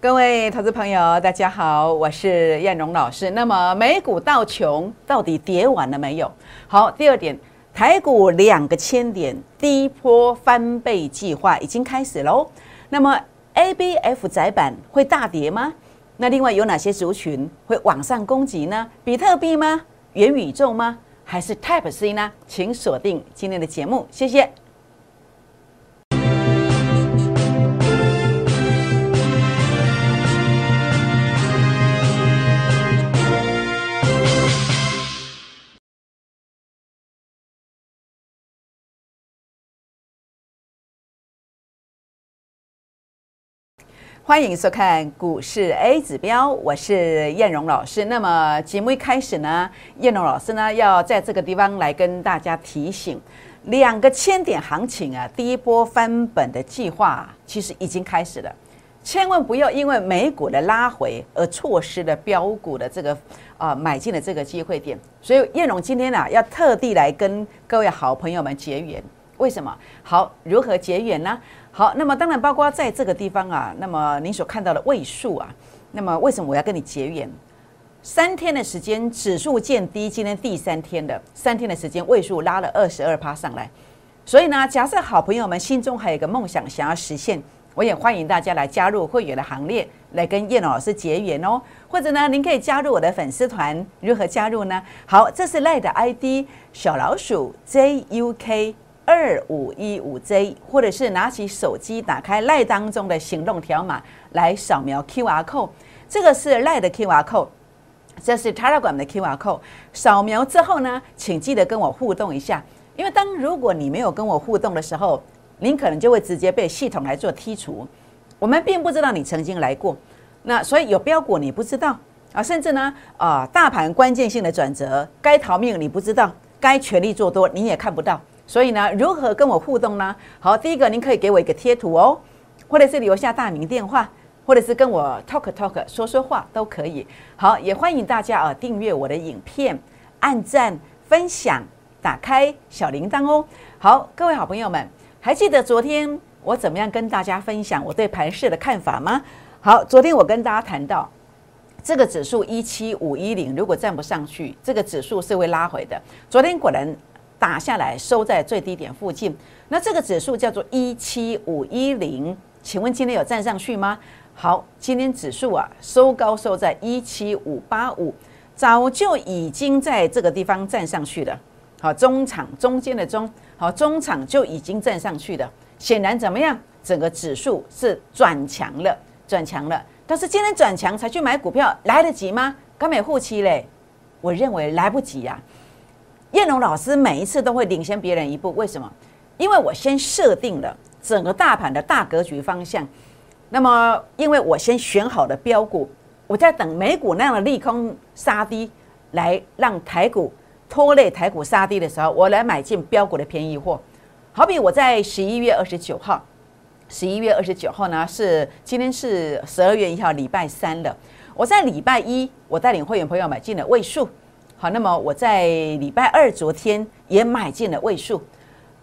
各位投资朋友，大家好，我是燕荣老师。那么美股道琼到底跌完了没有？好，第二点，台股两个千点低波翻倍计划已经开始喽。那么 A、B、F 窄板会大跌吗？那另外有哪些族群会往上攻击呢？比特币吗？元宇宙吗？还是 Type C 呢？请锁定今天的节目，谢谢。欢迎收看股市 A 指标，我是燕荣老师。那么节目一开始呢，燕荣老师呢要在这个地方来跟大家提醒，两个千点行情啊，第一波翻本的计划其实已经开始了，千万不要因为美股的拉回而错失了标股的这个啊买进的这个机会点。所以燕荣今天啊要特地来跟各位好朋友们结缘，为什么？好，如何结缘呢？好，那么当然包括在这个地方啊，那么您所看到的位数啊，那么为什么我要跟你结缘？三天的时间，指数见低，今天第三天的三天的时间，位数拉了二十二趴上来。所以呢，假设好朋友们心中还有一个梦想想要实现，我也欢迎大家来加入会员的行列，来跟叶老师结缘哦。或者呢，您可以加入我的粉丝团，如何加入呢？好，这是赖的 ID 小老鼠 JUK。二五一五 Z，或者是拿起手机打开赖当中的行动条码来扫描 QR code，这个是赖的 QR code，这是 Telegram 的 QR code。扫描之后呢，请记得跟我互动一下，因为当如果你没有跟我互动的时候，您可能就会直接被系统来做剔除。我们并不知道你曾经来过，那所以有标股你不知道啊，甚至呢啊，大盘关键性的转折，该逃命你不知道，该全力做多你也看不到。所以呢，如何跟我互动呢？好，第一个，您可以给我一个贴图哦，或者是留下大名电话，或者是跟我 talk talk 说说话都可以。好，也欢迎大家啊订阅我的影片，按赞、分享、打开小铃铛哦。好，各位好朋友们，还记得昨天我怎么样跟大家分享我对盘市的看法吗？好，昨天我跟大家谈到这个指数一七五一零，如果站不上去，这个指数是会拉回的。昨天果然。打下来收在最低点附近，那这个指数叫做一七五一零，请问今天有站上去吗？好，今天指数啊收高收在一七五八五，早就已经在这个地方站上去了。好，中场中间的中，好中场就已经站上去了。显然怎么样？整个指数是转强了，转强了。但是今天转强才去买股票来得及吗？刚美护期嘞，我认为来不及呀。燕龙老师每一次都会领先别人一步，为什么？因为我先设定了整个大盘的大格局方向。那么，因为我先选好了标股，我在等美股那样的利空杀低，来让台股拖累台股杀低的时候，我来买进标股的便宜货。好比我在十一月二十九号，十一月二十九号呢是今天是十二月一号，礼拜三了。我在礼拜一，我带领会员朋友买进了位数。好，那么我在礼拜二昨天也买进了位数，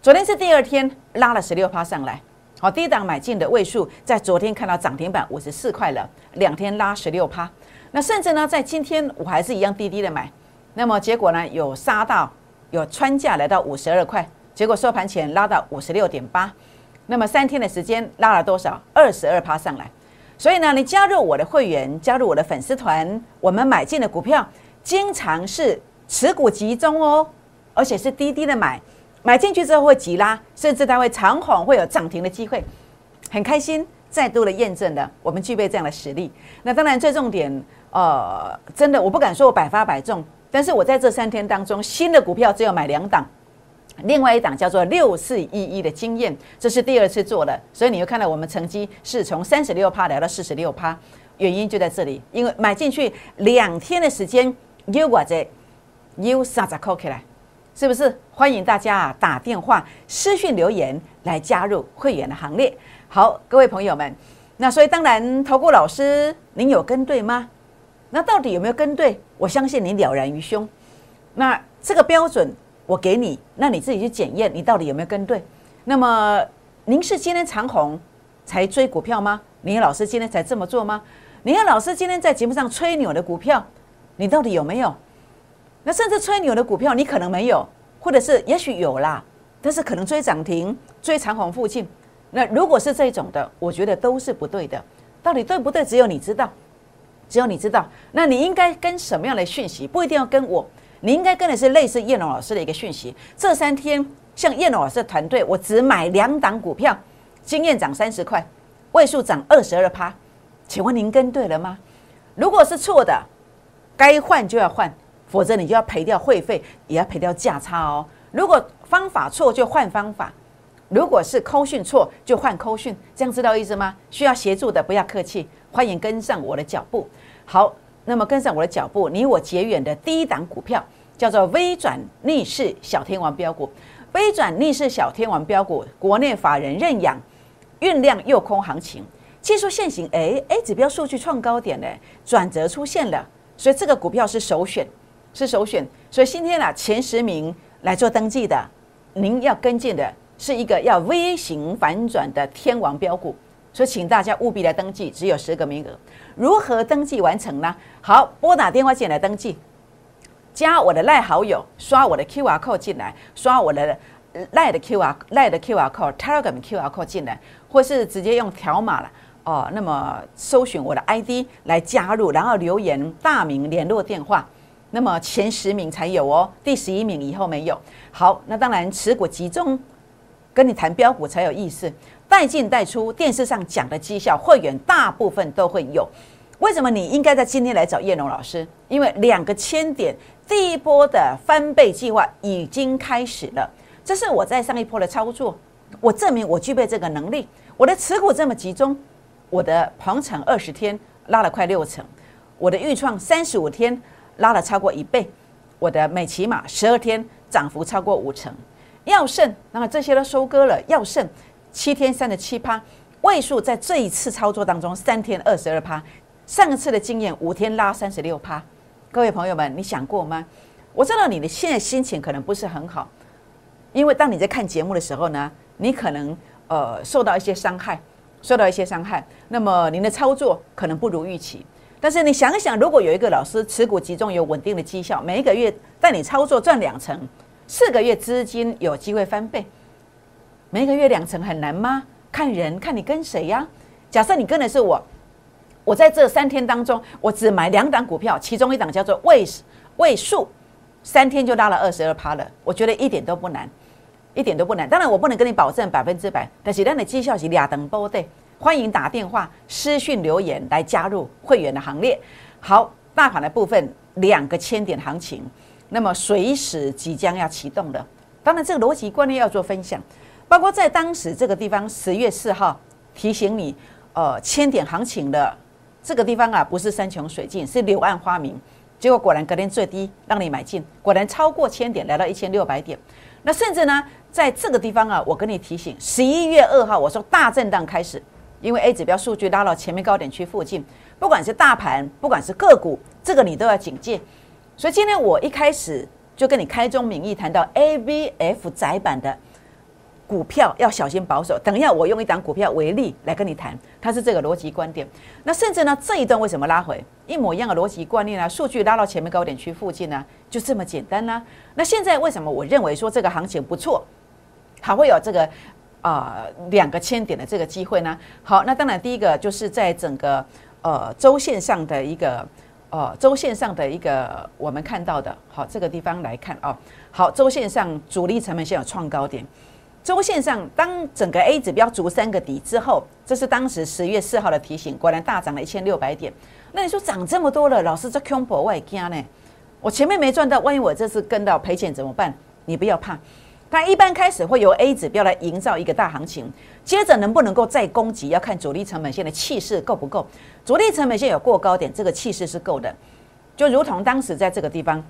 昨天是第二天拉了十六趴上来。好，第一档买进的位数在昨天看到涨停板五十四块了，两天拉十六趴。那甚至呢，在今天我还是一样低低的买，那么结果呢，有杀到有穿价来到五十二块，结果收盘前拉到五十六点八，那么三天的时间拉了多少？二十二趴上来。所以呢，你加入我的会员，加入我的粉丝团，我们买进的股票。经常是持股集中哦，而且是低低的买，买进去之后会急拉，甚至它会长虹会有涨停的机会，很开心，再度的验证了我们具备这样的实力。那当然最重点，呃，真的我不敢说我百发百中，但是我在这三天当中，新的股票只有买两档，另外一档叫做六四一一的经验，这是第二次做的，所以你会看到我们成绩是从三十六趴聊到四十六趴，原因就在这里，因为买进去两天的时间。又我这又三十扣起来，是不是？欢迎大家啊打电话、私讯留言来加入会员的行列。好，各位朋友们，那所以当然，投顾老师，您有跟对吗？那到底有没有跟对？我相信你了然于胸。那这个标准我给你，那你自己去检验，你到底有没有跟对？那么您是今天长虹才追股票吗？您老师今天才这么做吗？林老师今天在节目上吹牛的股票，你到底有没有？那甚至吹牛的股票，你可能没有，或者是也许有啦，但是可能追涨停、追长虹附近。那如果是这种的，我觉得都是不对的。到底对不对？只有你知道，只有你知道。那你应该跟什么样的讯息？不一定要跟我，你应该跟的是类似叶龙老师的一个讯息。这三天，像叶龙老师的团队，我只买两档股票，经验涨三十块，位数涨二十二趴。请问您跟对了吗？如果是错的，该换就要换。否则你就要赔掉会费，也要赔掉价差哦。如果方法错就换方法，如果是扣讯错就换扣讯，这样知道意思吗？需要协助的不要客气，欢迎跟上我的脚步。好，那么跟上我的脚步，你我结缘的第一档股票叫做微转逆势小天王标股。微转逆势小天王标股，国内法人认养，酝酿诱空行情，技术线型哎 A 指标数据创高点呢，转折出现了，所以这个股票是首选。是首选，所以今天啊，前十名来做登记的，您要跟进的是一个要 V 型反转的天王标股，所以请大家务必来登记，只有十个名额。如何登记完成呢？好，拨打电话进来登记，加我的赖好友，刷我的 QR code 进来，刷我的赖的 QR 赖的 QR code，Telegram QR code 进来，或是直接用条码了哦。那么搜寻我的 ID 来加入，然后留言大名、联络电话。那么前十名才有哦，第十一名以后没有。好，那当然持股集中，跟你谈标股才有意思。带进带出，电视上讲的绩效，会员大部分都会有。为什么你应该在今天来找叶龙老师？因为两个千点第一波的翻倍计划已经开始了。这是我在上一波的操作，我证明我具备这个能力。我的持股这么集中，我的鹏程二十天拉了快六成，我的预创三十五天。拉了超过一倍，我的美骑马十二天涨幅超过五成，药盛那么这些都收割了，药盛七天三十七趴，位数在这一次操作当中三天二十二趴，上一次的经验五天拉三十六趴，各位朋友们，你想过吗？我知道你的现在心情可能不是很好，因为当你在看节目的时候呢，你可能呃受到一些伤害，受到一些伤害，那么您的操作可能不如预期。但是你想想，如果有一个老师持股集中有稳定的绩效，每一个月带你操作赚两成，四个月资金有机会翻倍，每一个月两成很难吗？看人，看你跟谁呀？假设你跟的是我，我在这三天当中，我只买两档股票，其中一档叫做位位数，三天就拉了二十二趴了，我觉得一点都不难，一点都不难。当然我不能跟你保证百分之百，但是让你绩效是两等波对。欢迎打电话、私讯留言来加入会员的行列。好，大盘的部分两个千点行情，那么随时即将要启动的。当然，这个逻辑观念要做分享，包括在当时这个地方十月四号提醒你，呃，千点行情的这个地方啊，不是山穷水尽，是柳暗花明。结果果然隔天最低让你买进，果然超过千点，来到一千六百点。那甚至呢，在这个地方啊，我跟你提醒，十一月二号我说大震荡开始。因为 A 指标数据拉到前面高点区附近，不管是大盘，不管是个股，这个你都要警戒。所以今天我一开始就跟你开宗明义谈到 AVF 窄板的股票要小心保守。等一下我用一档股票为例来跟你谈，它是这个逻辑观点。那甚至呢这一段为什么拉回？一模一样的逻辑观念呢？数据拉到前面高点区附近呢，就这么简单呢？那现在为什么我认为说这个行情不错，还会有这个？啊，两个千点的这个机会呢？好，那当然第一个就是在整个呃周线上的一个呃周线上的一个我们看到的，好这个地方来看啊，好周线上主力成本线有创高点，周线上当整个 A 指标足三个底之后，这是当时十月四号的提醒，果然大涨了一千六百点。那你说涨这么多了，老师这 c o m b o 我也惊呢，我前面没赚到，万一我这次跟到赔钱怎么办？你不要怕。它一般开始会由 A 指标来营造一个大行情，接着能不能够再攻击，要看主力成本线的气势够不够。主力成本线有过高点，这个气势是够的。就如同当时在这个地方，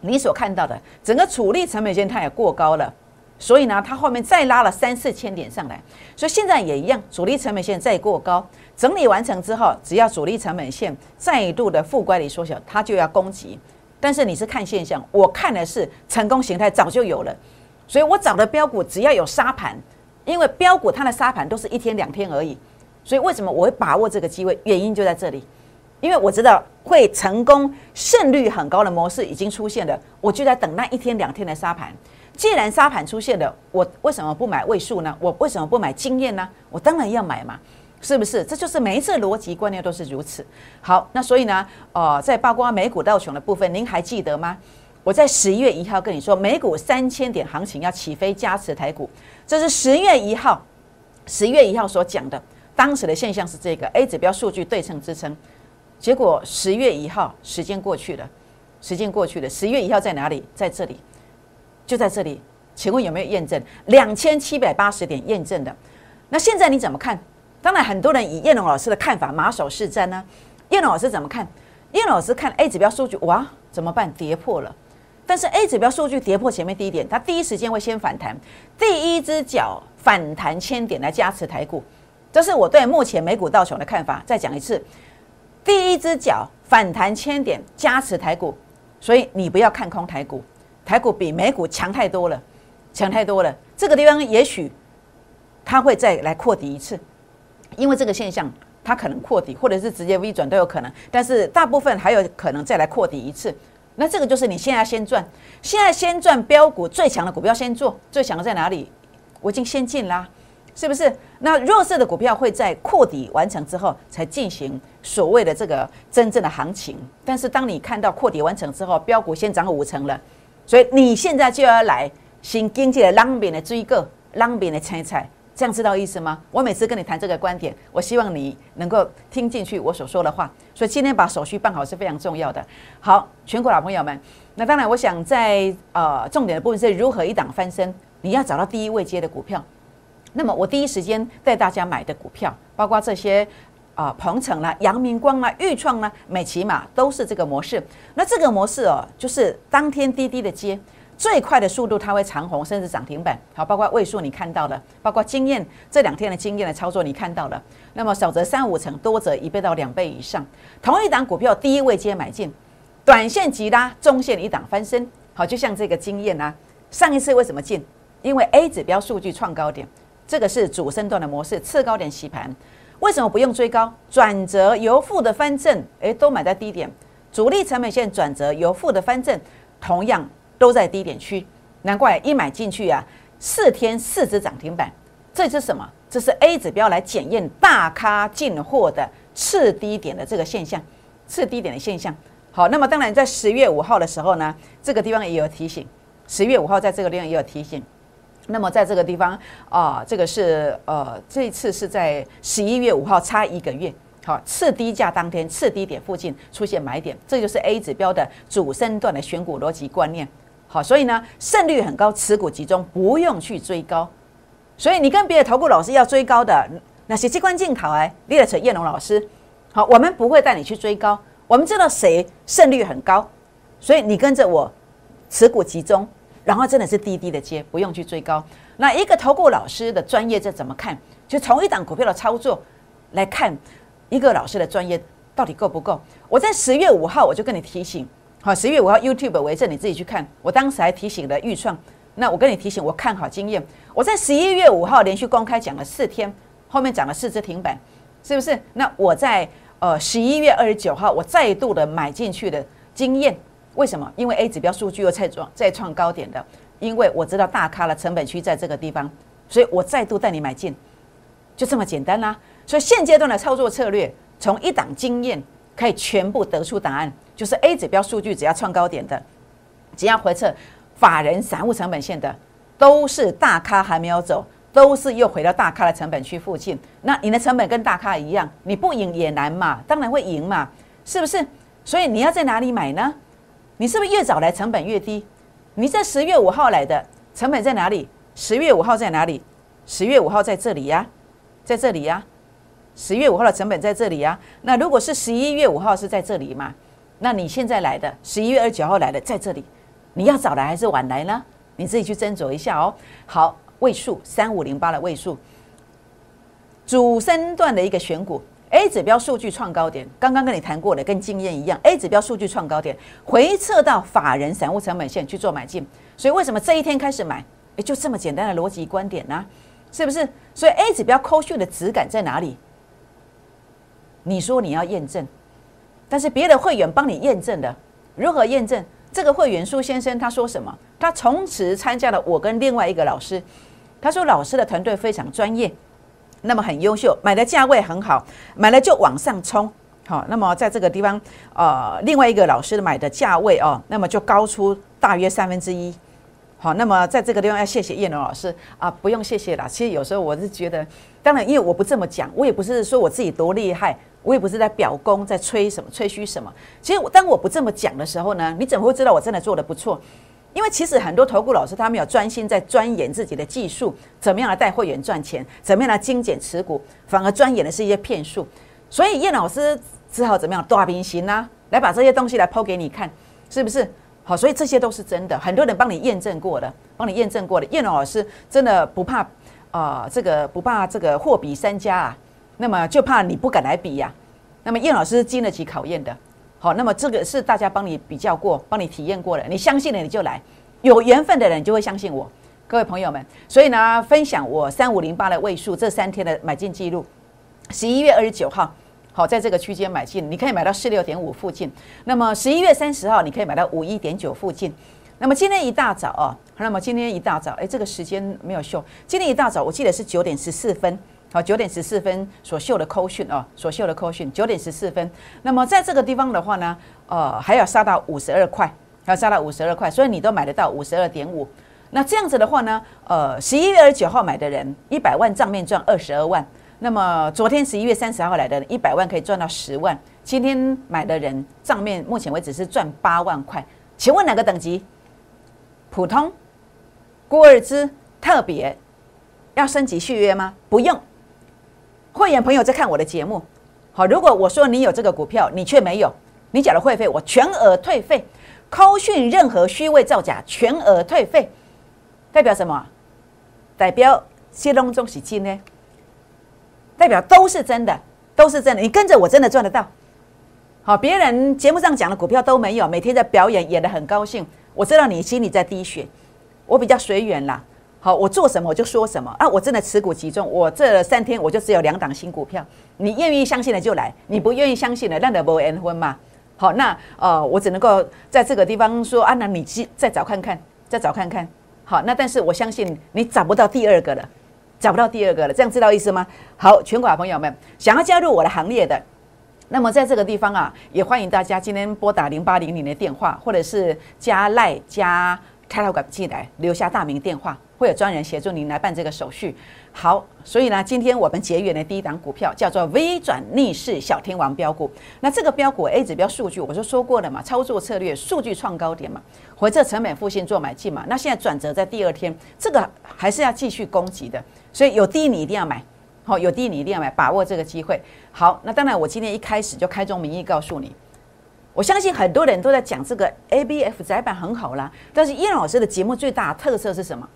你所看到的整个主力成本线它也过高了，所以呢，它后面再拉了三四千点上来。所以现在也一样，主力成本线再过高，整理完成之后，只要主力成本线再度的负乖离缩小，它就要攻击。但是你是看现象，我看的是成功形态早就有了。所以我找的标股只要有沙盘，因为标股它的沙盘都是一天两天而已，所以为什么我会把握这个机会？原因就在这里，因为我知道会成功、胜率很高的模式已经出现了，我就在等那一天两天的沙盘。既然沙盘出现了，我为什么不买位数呢？我为什么不买经验呢？我当然要买嘛，是不是？这就是每一次逻辑观念都是如此。好，那所以呢，呃，在包括美股道琼的部分，您还记得吗？我在十一月一号跟你说，美股三千点行情要起飞，加持台股。这是十月一号，十月一号所讲的，当时的现象是这个 A 指标数据对称支撑。结果十月一号，时间过去了，时间过去了，十月一号在哪里？在这里，就在这里。请问有没有验证？两千七百八十点验证的。那现在你怎么看？当然，很多人以叶龙老师的看法马首是瞻呢。叶龙老师怎么看？叶老师看 A 指标数据，哇，怎么办？跌破了。但是 A 指标数据跌破前面低点，它第一时间会先反弹，第一只脚反弹千点来加持台股，这是我对目前美股道琼的看法。再讲一次，第一只脚反弹千点加持台股，所以你不要看空台股，台股比美股强太多了，强太多了。这个地方也许它会再来扩底一次，因为这个现象它可能扩底，或者是直接 V 转都有可能，但是大部分还有可能再来扩底一次。那这个就是你现在先赚，现在先赚标股最强的股票先做，最强的在哪里？我已经先进啦，是不是？那弱势的股票会在扩底完成之后才进行所谓的这个真正的行情。但是当你看到扩底完成之后，标股先涨五成了，所以你现在就要来新经济的浪边的追个浪边的猜猜。这样知道意思吗？我每次跟你谈这个观点，我希望你能够听进去我所说的话。所以今天把手续办好是非常重要的。好，全国老朋友们，那当然，我想在呃重点的部分是如何一档翻身。你要找到第一位接的股票。那么我第一时间带大家买的股票，包括这些啊鹏程啦、阳明光啦、裕创啦、美骑马，都是这个模式。那这个模式哦，就是当天滴滴的接。最快的速度，它会长红，甚至涨停板。好，包括位数你看到了，包括经验这两天的经验的操作你看到了。那么少则三五成，多则一倍到两倍以上。同一档股票，第一位接买进，短线急拉，中线一档翻身。好，就像这个经验啊，上一次为什么进？因为 A 指标数据创高点，这个是主升段的模式，次高点洗盘。为什么不用追高？转折由负的翻正，诶，都买在低点。主力成本线转折由负的翻正，同样。都在低点区，难怪一买进去啊，四天四只涨停板。这是什么？这是 A 指标来检验大咖进货的次低点的这个现象，次低点的现象。好，那么当然在十月五号的时候呢，这个地方也有提醒。十月五号在这个地方也有提醒。那么在这个地方啊，这个是呃，这一次是在十一月五号差一个月。好，次低价当天次低点附近出现买点，这就是 A 指标的主升段的选股逻辑观念。好，所以呢，胜率很高，持股集中，不用去追高。所以你跟别的投顾老师要追高的，那些机关镜头哎，列成叶龙老师。好，我们不会带你去追高，我们知道谁胜率很高，所以你跟着我，持股集中，然后真的是低低的接，不用去追高。那一个投顾老师的专业这怎么看？就从一档股票的操作来看，一个老师的专业到底够不够？我在十月五号我就跟你提醒。好，十月五号 YouTube 为证，你自己去看。我当时还提醒了预创，那我跟你提醒，我看好经验。我在十一月五号连续公开讲了四天，后面涨了四只停板，是不是？那我在呃十一月二十九号，我再度的买进去的经验，为什么？因为 A 指标数据又再创再创高点的，因为我知道大咖的成本区在这个地方，所以我再度带你买进，就这么简单啦。所以现阶段的操作策略，从一档经验可以全部得出答案。就是 A 指标数据只要创高点的，只要回测法人散户成本线的，都是大咖还没有走，都是又回到大咖的成本区附近。那你的成本跟大咖一样，你不赢也难嘛，当然会赢嘛，是不是？所以你要在哪里买呢？你是不是越早来成本越低？你在十月五号来的成本在哪里？十月五号在哪里？十月五号在这里呀，在这里呀。十月五号的成本在这里呀。那如果是十一月五号是在这里嘛？那你现在来的十一月二十九号来的在这里，你要早来还是晚来呢？你自己去斟酌一下哦。好，位数三五零八的位数，主升段的一个选股，A 指标数据创高点，刚刚跟你谈过的，跟经验一样，A 指标数据创高点，回撤到法人散户成本线去做买进。所以为什么这一天开始买？也就这么简单的逻辑观点呢？是不是？所以 A 指标扣讯的质感在哪里？你说你要验证，但是别的会员帮你验证的，如何验证？这个会员苏先生他说什么？他从此参加了我跟另外一个老师，他说老师的团队非常专业，那么很优秀，买的价位很好，买了就往上冲。好，那么在这个地方，呃，另外一个老师买的价位哦，那么就高出大约三分之一。好，那么在这个地方要谢谢叶龙老师啊，不用谢谢啦。其实有时候我是觉得，当然因为我不这么讲，我也不是说我自己多厉害，我也不是在表功，在吹什么吹嘘什么。其实我当我不这么讲的时候呢，你怎么会知道我真的做的不错？因为其实很多投顾老师他们有专心在钻研自己的技术，怎么样来带会员赚钱，怎么样来精简持股，反而钻研的是一些骗术。所以叶老师只好怎么样大平行呢？来把这些东西来抛给你看，是不是？好，所以这些都是真的，很多人帮你验证过的，帮你验证过的。叶老师真的不怕啊，这个不怕这个货比三家啊，那么就怕你不敢来比呀。那么叶老师经得起考验的，好，那么这个是大家帮你比较过，帮你体验过的，你相信了你就来，有缘分的人就会相信我。各位朋友们，所以呢，分享我三五零八的位数这三天的买进记录，十一月二十九号。好，在这个区间买进，你可以买到四六点五附近。那么十一月三十号，你可以买到五一点九附近。那么今天一大早哦，那么今天一大早，哎，这个时间没有秀。今天一大早，我记得是九点十四分，好，九点十四分所秀的扣讯哦，所秀的扣讯，九点十四分。那么在这个地方的话呢，呃，还要杀到五十二块，还要杀到五十二块，所以你都买得到五十二点五。那这样子的话呢，呃，十一月二十九号买的人，一百万账面赚二十二万。那么昨天十一月三十号来的，一百万可以赚到十万。今天买的人账面目前为止是赚八万块。请问哪个等级？普通、孤二资、特别，要升级续约吗？不用。会员朋友在看我的节目，好，如果我说你有这个股票，你却没有，你缴了会费，我全额退费。扣讯任何虚伪造假，全额退费。代表什么？代表谢龙中喜金呢？代表都是真的，都是真的。你跟着我真的赚得到。好，别人节目上讲的股票都没有，每天在表演，演得很高兴。我知道你心里在滴血，我比较随缘啦。好，我做什么我就说什么啊！我真的持股集中，我这三天我就只有两档新股票。你愿意相信的就来，你不愿意相信的，那得不缘分嘛。好，那呃，我只能够在这个地方说啊，那你去再找看看，再找看看。好，那但是我相信你找不到第二个了。找不到第二个了，这样知道意思吗？好，全国的朋友们想要加入我的行列的，那么在这个地方啊，也欢迎大家今天拨打零八零零的电话，或者是加赖加开头管进来，留下大名电话，会有专人协助您来办这个手续。好，所以呢，今天我们结缘的第一档股票叫做微转逆势小天王标股。那这个标股 A 指标数据，我就说过了嘛，操作策略数据创高点嘛，回撤成本复现做买进嘛。那现在转折在第二天，这个还是要继续攻击的。所以有低你一定要买，好，有低你一定要买，把握这个机会。好，那当然我今天一开始就开宗明义告诉你，我相信很多人都在讲这个 A B F 窄板很好啦，但是叶老师的节目最大特色是什么？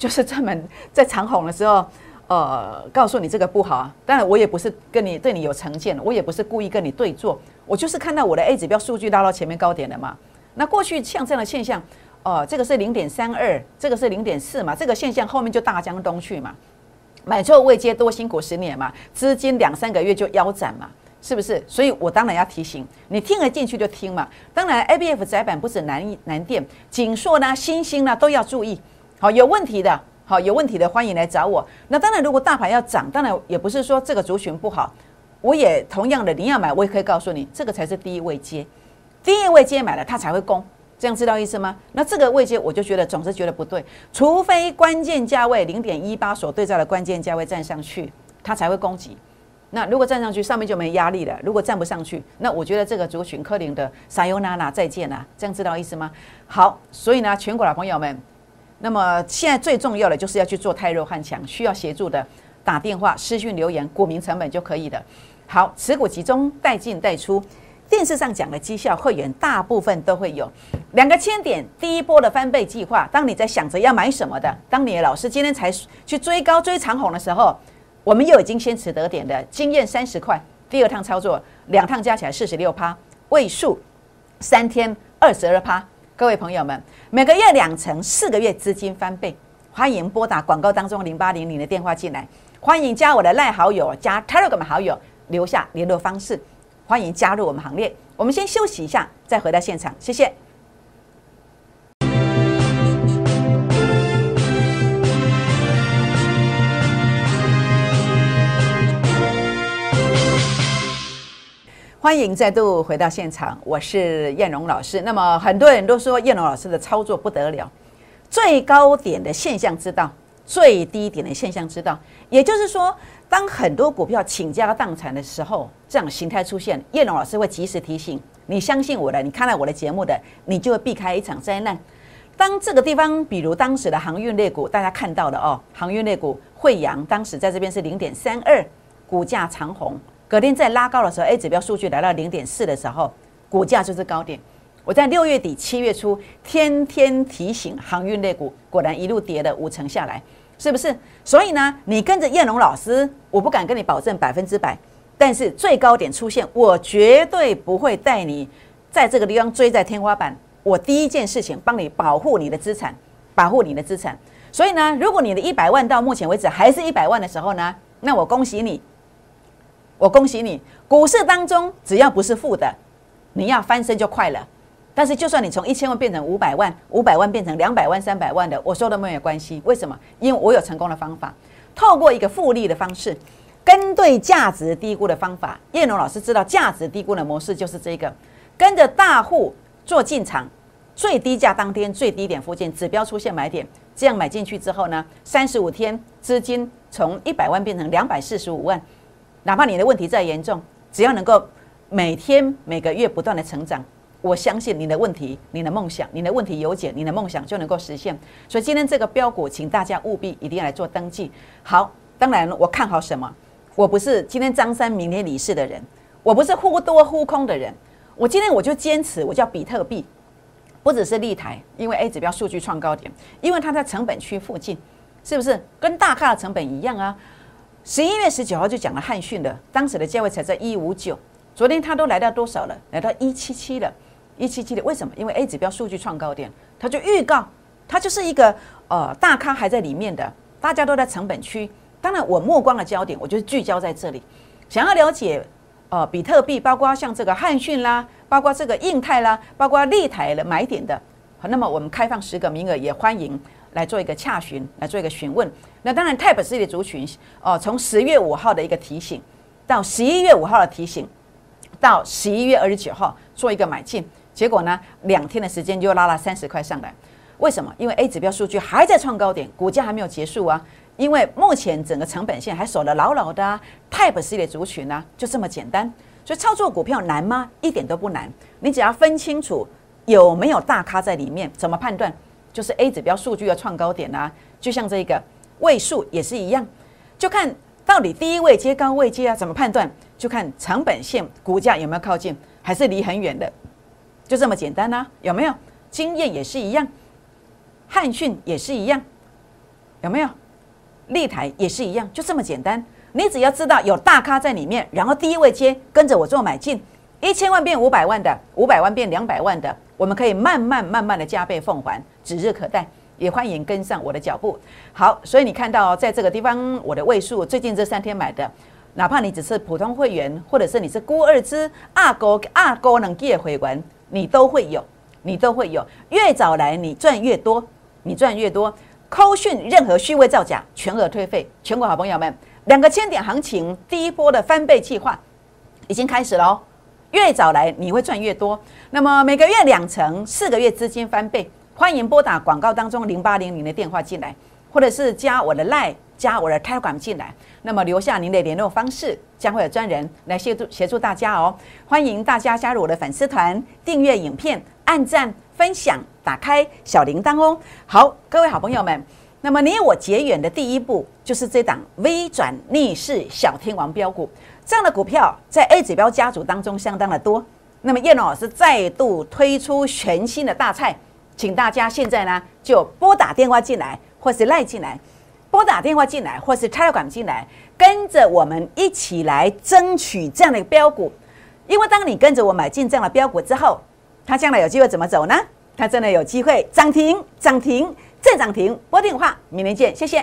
就是专门在长虹的时候，呃，告诉你这个不好啊。当然我也不是跟你对你有成见，我也不是故意跟你对坐，我就是看到我的 A 指标数据拉到前面高点了嘛。那过去像这样的现象。哦，这个是零点三二，这个是零点四嘛，这个现象后面就大江东去嘛，买错未接多辛苦十年嘛，资金两三个月就腰斩嘛，是不是？所以我当然要提醒你，听了进去就听嘛。当然，A B F 窄板不止南南电、锦硕呢、新兴呢都要注意。好，有问题的，好有问题的欢迎来找我。那当然，如果大盘要涨，当然也不是说这个族群不好，我也同样的你要买，我也可以告诉你，这个才是第一位接，第一位接买了它才会攻。这样知道意思吗？那这个位阶我就觉得总是觉得不对，除非关键价位零点一八所对照的关键价位站上去，它才会攻击。那如果站上去，上面就没压力了。如果站不上去，那我觉得这个族群科林的撒尤娜娜再见啊！这样知道意思吗？好，所以呢，全国的朋友们，那么现在最重要的就是要去做太弱汉强，需要协助的打电话、私讯留言，股民成本就可以的。好，持股集中，带进带出。电视上讲的绩效会员大部分都会有两个千点第一波的翻倍计划。当你在想着要买什么的，当你的老师今天才去追高追长红的时候，我们又已经先持得点的经验三十块。第二趟操作两趟加起来四十六趴，位数三天二十二趴。各位朋友们，每个月两成，四个月资金翻倍，欢迎拨打广告当中零八零零的电话进来，欢迎加我的赖好友，加 Telegram 好友，留下联络方式，欢迎加入我们行列。我们先休息一下，再回到现场，谢谢。欢迎再度回到现场，我是燕荣老师。那么很多人都说燕荣老师的操作不得了，最高点的现象知道，最低点的现象知道。也就是说，当很多股票倾家荡产的时候，这样形态出现，燕荣老师会及时提醒你。相信我的，你看了我的节目的，你就会避开一场灾难。当这个地方，比如当时的航运类股，大家看到的哦，航运类股惠阳当时在这边是零点三二，股价长红。隔天在拉高的时候，A 指标数据来到零点四的时候，股价就是高点。我在六月底、七月初天天提醒航运类股，果然一路跌了五成下来，是不是？所以呢，你跟着燕龙老师，我不敢跟你保证百分之百，但是最高点出现，我绝对不会带你在这个地方追在天花板。我第一件事情帮你保护你的资产，保护你的资产。所以呢，如果你的一百万到目前为止还是一百万的时候呢，那我恭喜你。我恭喜你，股市当中只要不是负的，你要翻身就快了。但是就算你从一千万变成五百万，五百万变成两百万、三百万的，我说都没有关系。为什么？因为我有成功的方法，透过一个复利的方式，跟对价值低估的方法。叶龙老师知道价值低估的模式就是这个，跟着大户做进场，最低价当天最低点附近指标出现买点，这样买进去之后呢，三十五天资金从一百万变成两百四十五万。哪怕你的问题再严重，只要能够每天每个月不断的成长，我相信你的问题、你的梦想、你的问题有解，你的梦想就能够实现。所以今天这个标股，请大家务必一定要来做登记。好，当然我看好什么？我不是今天张三明天李四的人，我不是忽多忽空的人。我今天我就坚持，我叫比特币，不只是立台，因为 A 指标数据创高点，因为它在成本区附近，是不是跟大咖的成本一样啊？十一月十九号就讲了汉讯的，当时的价位才在一五九，昨天它都来到多少了？来到一七七了，一七七的为什么？因为 A 指标数据创高点，它就预告，它就是一个呃大咖还在里面的，大家都在成本区。当然，我目光的焦点，我就是聚焦在这里，想要了解呃比特币，包括像这个汉讯啦，包括这个印泰啦，包括立台的买点的，那么我们开放十个名额，也欢迎。来做一个洽询，来做一个询问。那当然，Type C 的族群哦，从十月五号的一个提醒，到十一月五号的提醒，到十一月二十九号做一个买进，结果呢，两天的时间就拉了三十块上来。为什么？因为 A 指标数据还在创高点，股价还没有结束啊。因为目前整个成本线还守得牢牢的啊，Type C 的族群呢，就这么简单。所以操作股票难吗？一点都不难。你只要分清楚有没有大咖在里面，怎么判断？就是 A 指标数据要创高点啊，就像这个位数也是一样，就看到底低位接高位接啊，怎么判断？就看成本线股价有没有靠近，还是离很远的，就这么简单呐，有没有？经验也是一样，汉讯也是一样，有没有？立台也是一样，就这么简单。你只要知道有大咖在里面，然后低位接，跟着我做买进，一千万变五百万的，五百万变两百万的。我们可以慢慢慢慢的加倍奉还，指日可待。也欢迎跟上我的脚步。好，所以你看到在这个地方，我的位数最近这三天买的，哪怕你只是普通会员，或者是你是孤二支二高二高能借会员，你都会有，你都会有。越早来，你赚越多，你赚越多。扣讯任何虚伪造假，全额退费。全国好朋友们，两个千点行情第一波的翻倍计划已经开始了哦。越早来，你会赚越多。那么每个月两成，四个月资金翻倍。欢迎拨打广告当中零八零零的电话进来，或者是加我的 Line，加我的 Telegram 进来。那么留下您的联络方式，将会有专人来协助协助大家哦。欢迎大家加入我的粉丝团，订阅影片，按赞分享，打开小铃铛哦。好，各位好朋友们，那么你我结缘的第一步就是这档微转逆势小天王标股。这样的股票在 A 指标家族当中相当的多。那么叶龙老师再度推出全新的大菜，请大家现在呢就拨打电话进来，或是赖进来，拨打电话进来，或是插了管进来，跟着我们一起来争取这样的标股。因为当你跟着我买进这样的标股之后，它将来有机会怎么走呢？它真的有机会涨停、涨停、再涨停，拨电话，明天见，谢谢。